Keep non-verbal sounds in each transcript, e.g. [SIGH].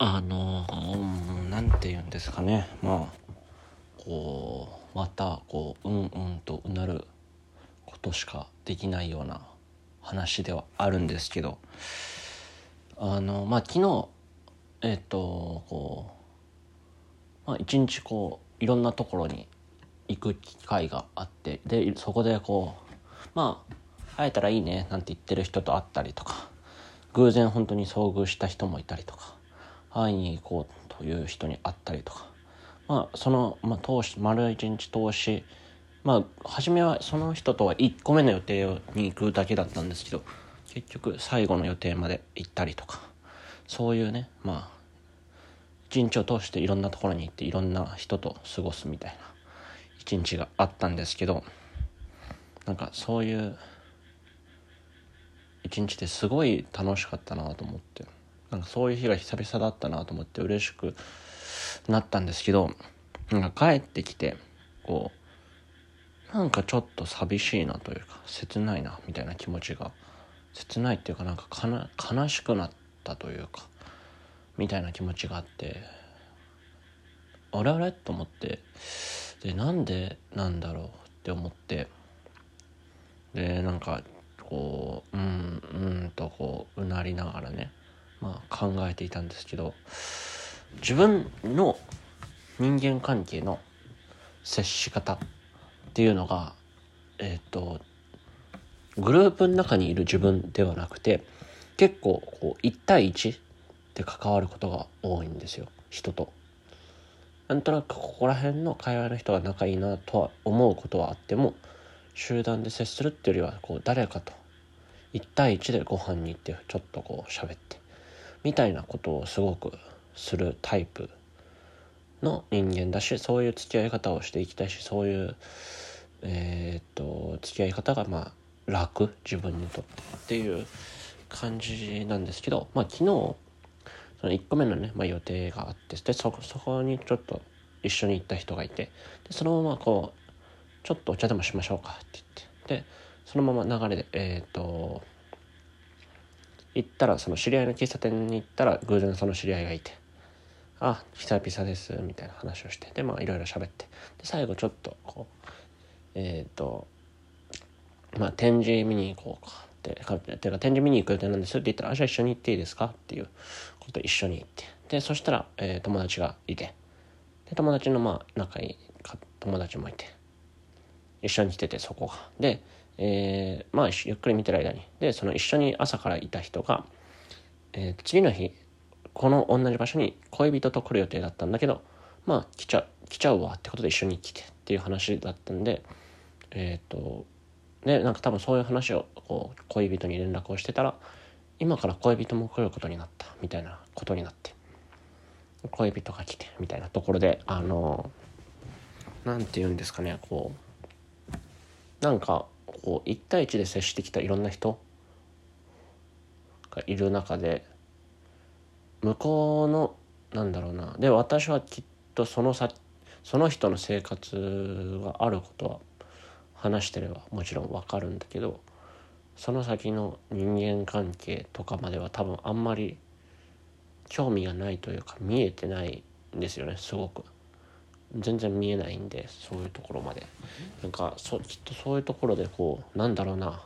あの何て言うんですかね。まあこうまたこううんうんとうなることしかできないような話ではあるんですけど。あのまあ昨日えっ、とこう、まあ、一日こういろんなところに行く機会があってでそこでこうまあ会えたらいいねなんて言ってる人と会ったりとか偶然本当に遭遇した人もいたりとか。会いに行こうという人に会ったりとか。まあその、まあ、通し丸一日通しまあ初めはその人とは1個目の予定に行くだけだったんですけど結局最後の予定まで行ったりとか。そういうねまあ一日を通していろんなところに行っていろんな人と過ごすみたいな一日があったんですけどなんかそういう一日ですごい楽しかったなと思って。なんかそういう日が久々だったなと思って嬉しくなったんですけどなんか帰ってきてこうなんかちょっと寂しいなというか切ないなみたいな気持ちが切ないっていうかなんか悲しくなったというかみたいな気持ちがあってあれあれ？と思ってでなんでなんだろうって思ってでなんかこううんうんとこううなりながらね、まあ、考えていたんですけど自分の人間関係の接し方っていうのがえっ、ー、とグループの中にいる自分ではなくて結構こう1対1で関わることが多いんですよ人と。なんとなくここら辺の会話の人が仲いいなとは思うことはあっても集団で接するっていうよりはこう誰かと1対1でご飯に行ってちょっとこう喋ってみたいなことをすごくするタイプの人間だしそういう付き合い方をしていきたいしそういうえー、っと付き合い方がまあ楽自分にとってっていう感じなんですけどまあ昨日その1個目のね、まあ、予定があってでそこにちょっと一緒に行った人がいてでそのままこうちょっとお茶でもしましょうかって言ってでそのまま流れでえっ、と行ったらその知り合いの喫茶店に行ったら偶然その知り合いがいて「あ久々です」みたいな話をしてでまあいろいろ喋ってで最後ちょっとこうえっ、ー、とまあ展示見に行こうかってていうか展示見に行く予定なんですって言ったら「あじゃあ一緒に行っていいですか?」っていうこと一緒に行ってでそしたら、えー、友達がいてで友達のまあ仲いい友達もいて一緒に来ててそこが。で、えー、まあゆっくり見てる間に。でその一緒に朝からいた人が、えー、次の日この同じ場所に恋人と来る予定だったんだけどまあ来ちゃ来ちゃうわってことで一緒に来てっていう話だったんでえっ、ー、とでなんか多分そういう話をこう恋人に連絡をしてたら今から恋人も来ることになったみたいなことになって恋人が来てみたいなところであの何て言うんですかねこうなんかこう1対1で接してきたいろんな人がいる中で向こうのなんだろうなで私はきっとそのさその人の生活があることは話してればもちろんわかるんだけどその先の人間関係とかまでは多分あんまり興味がないというか見えてないんですよねすごく。全然見えないんでそういうところまで。なんかそきっとそういうところでこうなんだろうな。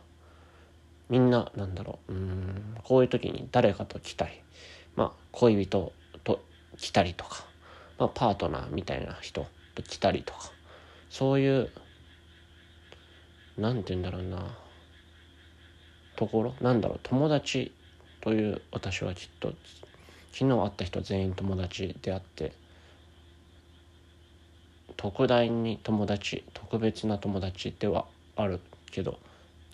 みんななんだろう。うんこういう時に誰かと来たりまあ恋人と来たりとか、まあ、パートナーみたいな人と来たりとかそういうなんて言うんだろうな。ところ？なんだろう。友達という私はきっと昨日会った人全員友達であって特大に友達特別な友達ではあるけど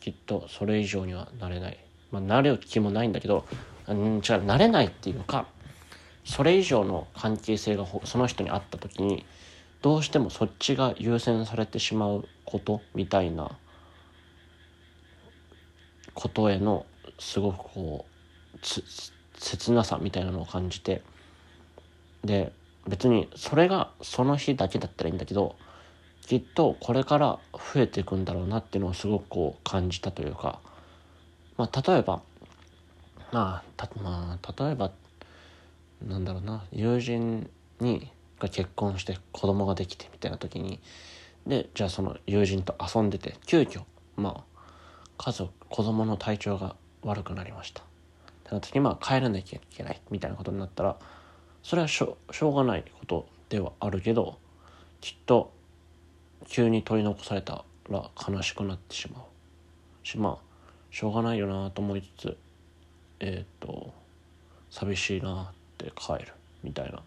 きっとそれ以上にはなれない。まあなれる気もないんだけどうん違うなれないっていうかそれ以上の関係性がその人にあった時にどうしてもそっちが優先されてしまうことみたいなことへのすごくこう切なさみたいなのを感じてで別にそれがその日だけだったらいいんだけどきっとこれから増えていくんだろうなっていうのをすごくこう感じたというか、まあ、例えばまあたまあ例えばなんだろうな友人にが結婚して子供ができてみたいな時にでじゃあその友人と遊んでて急遽まあ家族子供の体調が悪くなりました。ってなった時にまあ帰らなきゃいけないみたいなことになったらそれはしょしょうがないことではあるけどきっと急に取り残されたら悲しくなってしまうしまあしょうがないよなと思いつつえっ、ー、と寂しいなって帰るみたいな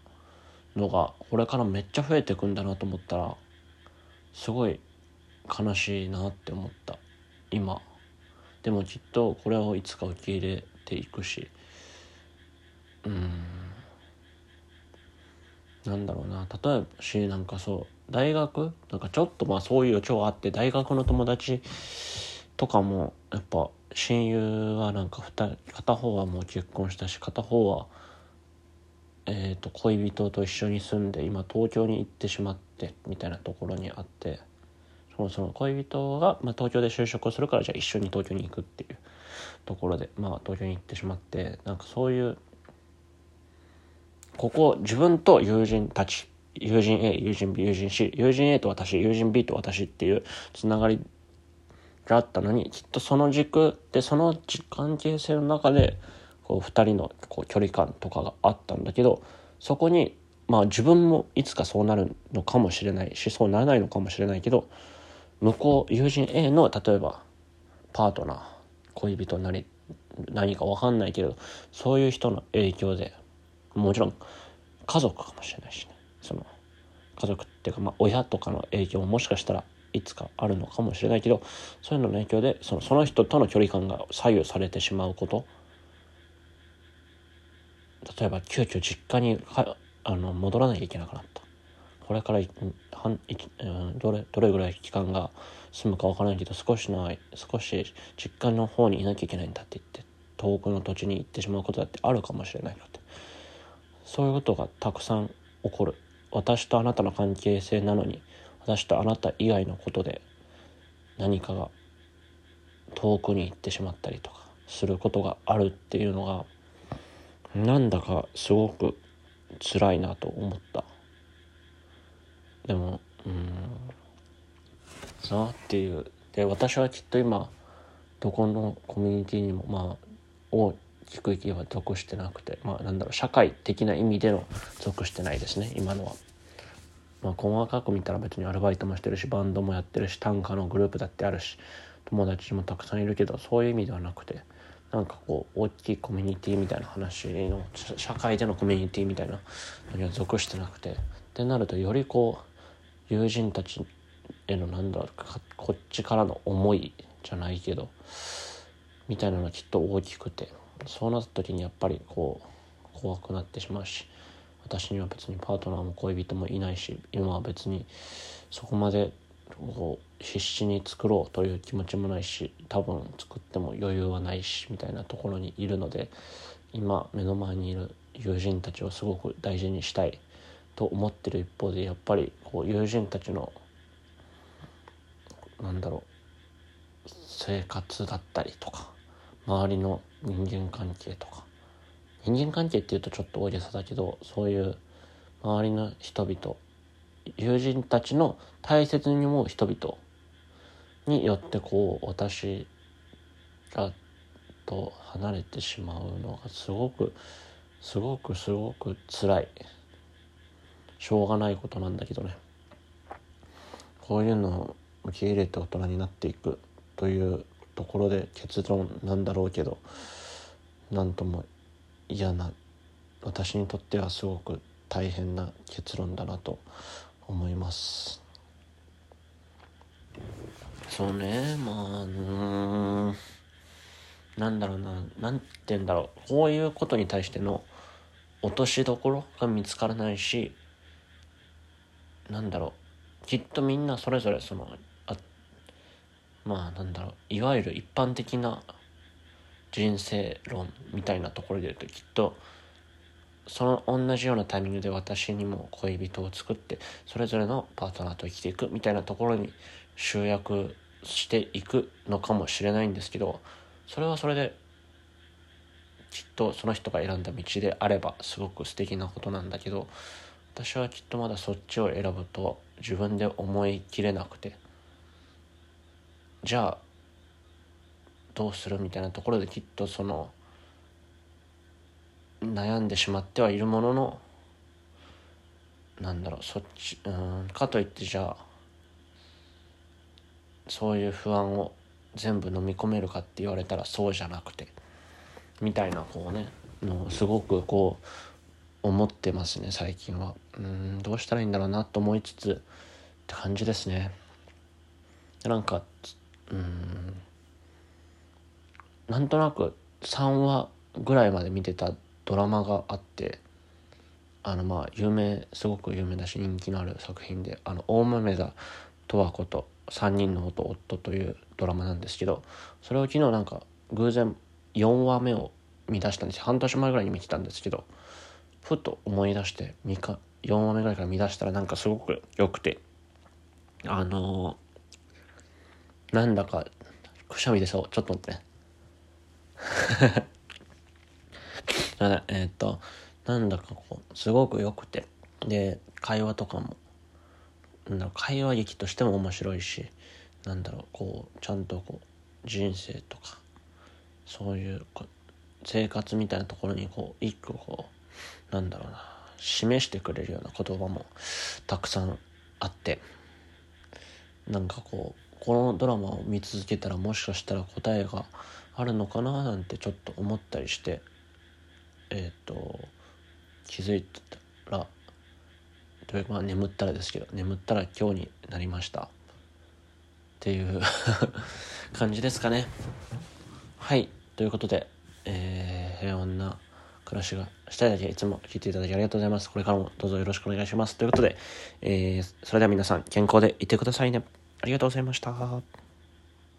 のがこれからめっちゃ増えてくんだなと思ったらすごい悲しいなって思った。今でもきっとこれをいつか受け入れていくしうん。なんだろうな。例えばしなんかそう大学？なんかちょっとまあそういう超あって大学の友達とかもやっぱ親友はなんか2人片方はもう結婚したし片方はえーと、恋人と一緒に住んで今東京に行ってしまってみたいなところにあってそのその恋人が、まあ、東京で就職をするからじゃあ一緒に東京に行くっていうところで、まあ、東京に行ってしまってなんかそういうここ自分と友人たち友人 A 友人 B 友人 C 友人 A と私友人 B と私っていうつながりがあったのにきっとその軸でその関係性の中でこう2人のこう距離感とかがあったんだけどそこにまあ自分もいつかそうなるのかもしれないしそうならないのかもしれないけど向こう友人 A の例えばパートナー恋人なり何か分かんないけどそういう人の影響でもちろん家族かもしれないしね。その家族っていうかまあ親とかの影響ももしかしたらいつかあるのかもしれないけどそういうのの影響でそのその人との距離感が左右されてしまうこと。例えば急遽実家にあの戻らなきゃいけなくなった。これから半どれどれぐらい期間が済むか分からないけど少しの少し実家の方にいなきゃいけないんだって言って遠くの土地に行ってしまうことだってあるかもしれないのそういうことがたくさん起こる。私とあなたの関係性なのに私とあなた以外のことで何かが遠くに行ってしまったりとかすることがあるっていうのがなんだかすごく辛いなと思った。でもうん。なっていう。で私はきっと今どこのコミュニティにもまあ大きく言えば属してなくてまあなんだろう社会的な意味での属してないですね今のは。まあ、細かく見たら別にアルバイトもしてるしバンドもやってるし短歌のグループだってあるし友達もたくさんいるけどそういう意味ではなくてなんかこう大きいコミュニティみたいな話の社会でのコミュニティみたいなのには属してなくてってなるとよりこう友人たちへのなんだろうこっちからの思いじゃないけどみたいなのがきっと大きくてそうなった時にやっぱりこう怖くなってしまうし私には別にパートナーも恋人もいないし今は別にそこまでこう必死に作ろうという気持ちもないし多分作っても余裕はないしみたいなところにいるので今目の前にいる友人たちをすごく大事にしたいと思ってる一方でやっぱりこう友人たちのなんだろう生活だったりとか周りの人間関係とか。人間関係っていうとちょっと大げさだけどそういう周りの人々友人たちの大切に思う人々によってこう私がと離れてしまうのがすごくすごくすごく辛い。しょうがないことなんだけどね。こういうのを受け入れて大人になっていくというところで結論なんだろうけど何とも嫌な私にとってはすごく大変な結論だなと思います。そうねまあうんなんだろうな何て言うんだろう。こういうことに対しての落としどころが見つからないしなんだろう。きっとみんなそれぞれそのまあなんだろういわゆる一般的な人生論みたいなところで言うときっとその同じようなタイミングで私にも恋人を作ってそれぞれのパートナーと生きていくみたいなところに集約していくのかもしれないんですけどそれはそれできっとその人が選んだ道であればすごく素敵なことなんだけど私はきっとまだそっちを選ぶと自分で思い切れなくて。じゃあどうするみたいなところできっとその悩んでしまってはいるもののなんだろうそっちうんかといってじゃあそういう不安を全部飲み込めるかって言われたらそうじゃなくてみたいなこうねのすごくこう思ってますね最近は。うんどうしたらいいんだろうなと思いつつって感じですね。なんかうん。なんとなく3話ぐらいまで見てたドラマがあってあのまあ有名すごく有名だし人気のある作品で「あの大豆田十和子と3人の夫夫」というドラマなんですけどそれを昨日なんか偶然4話目を見出したんです。半年前ぐらいに見てたんですけどふと思い出して3日4話目ぐらいから見出したらなんかすごく良くてあの、なんだかくしゃみでそうちょっと待って。[LAUGHS] ねえっとなんだかこうすごく良くて。で会話とかも。なんだろう会話劇としても面白いしなんだろうこうちゃんとこう人生とかそういう生活みたいなところにこう一個こうなんだろうな示してくれるような言葉もたくさんあって。なんかこうこのドラマを見続けたらもしかしたら答えがあるのかななんてちょっと思ったりしてえっ、ー、と気づいてたらというかまあ眠ったらですけど眠ったら今日になりました。っていう [LAUGHS] 感じですかね。はい。ということで、えー、平穏な暮らしがしたいだけいつも聞いていただきありがとうございます。これからもどうぞよろしくお願いします。ということで、えー、それでは皆さん健康でいてくださいね。ありがとうございました。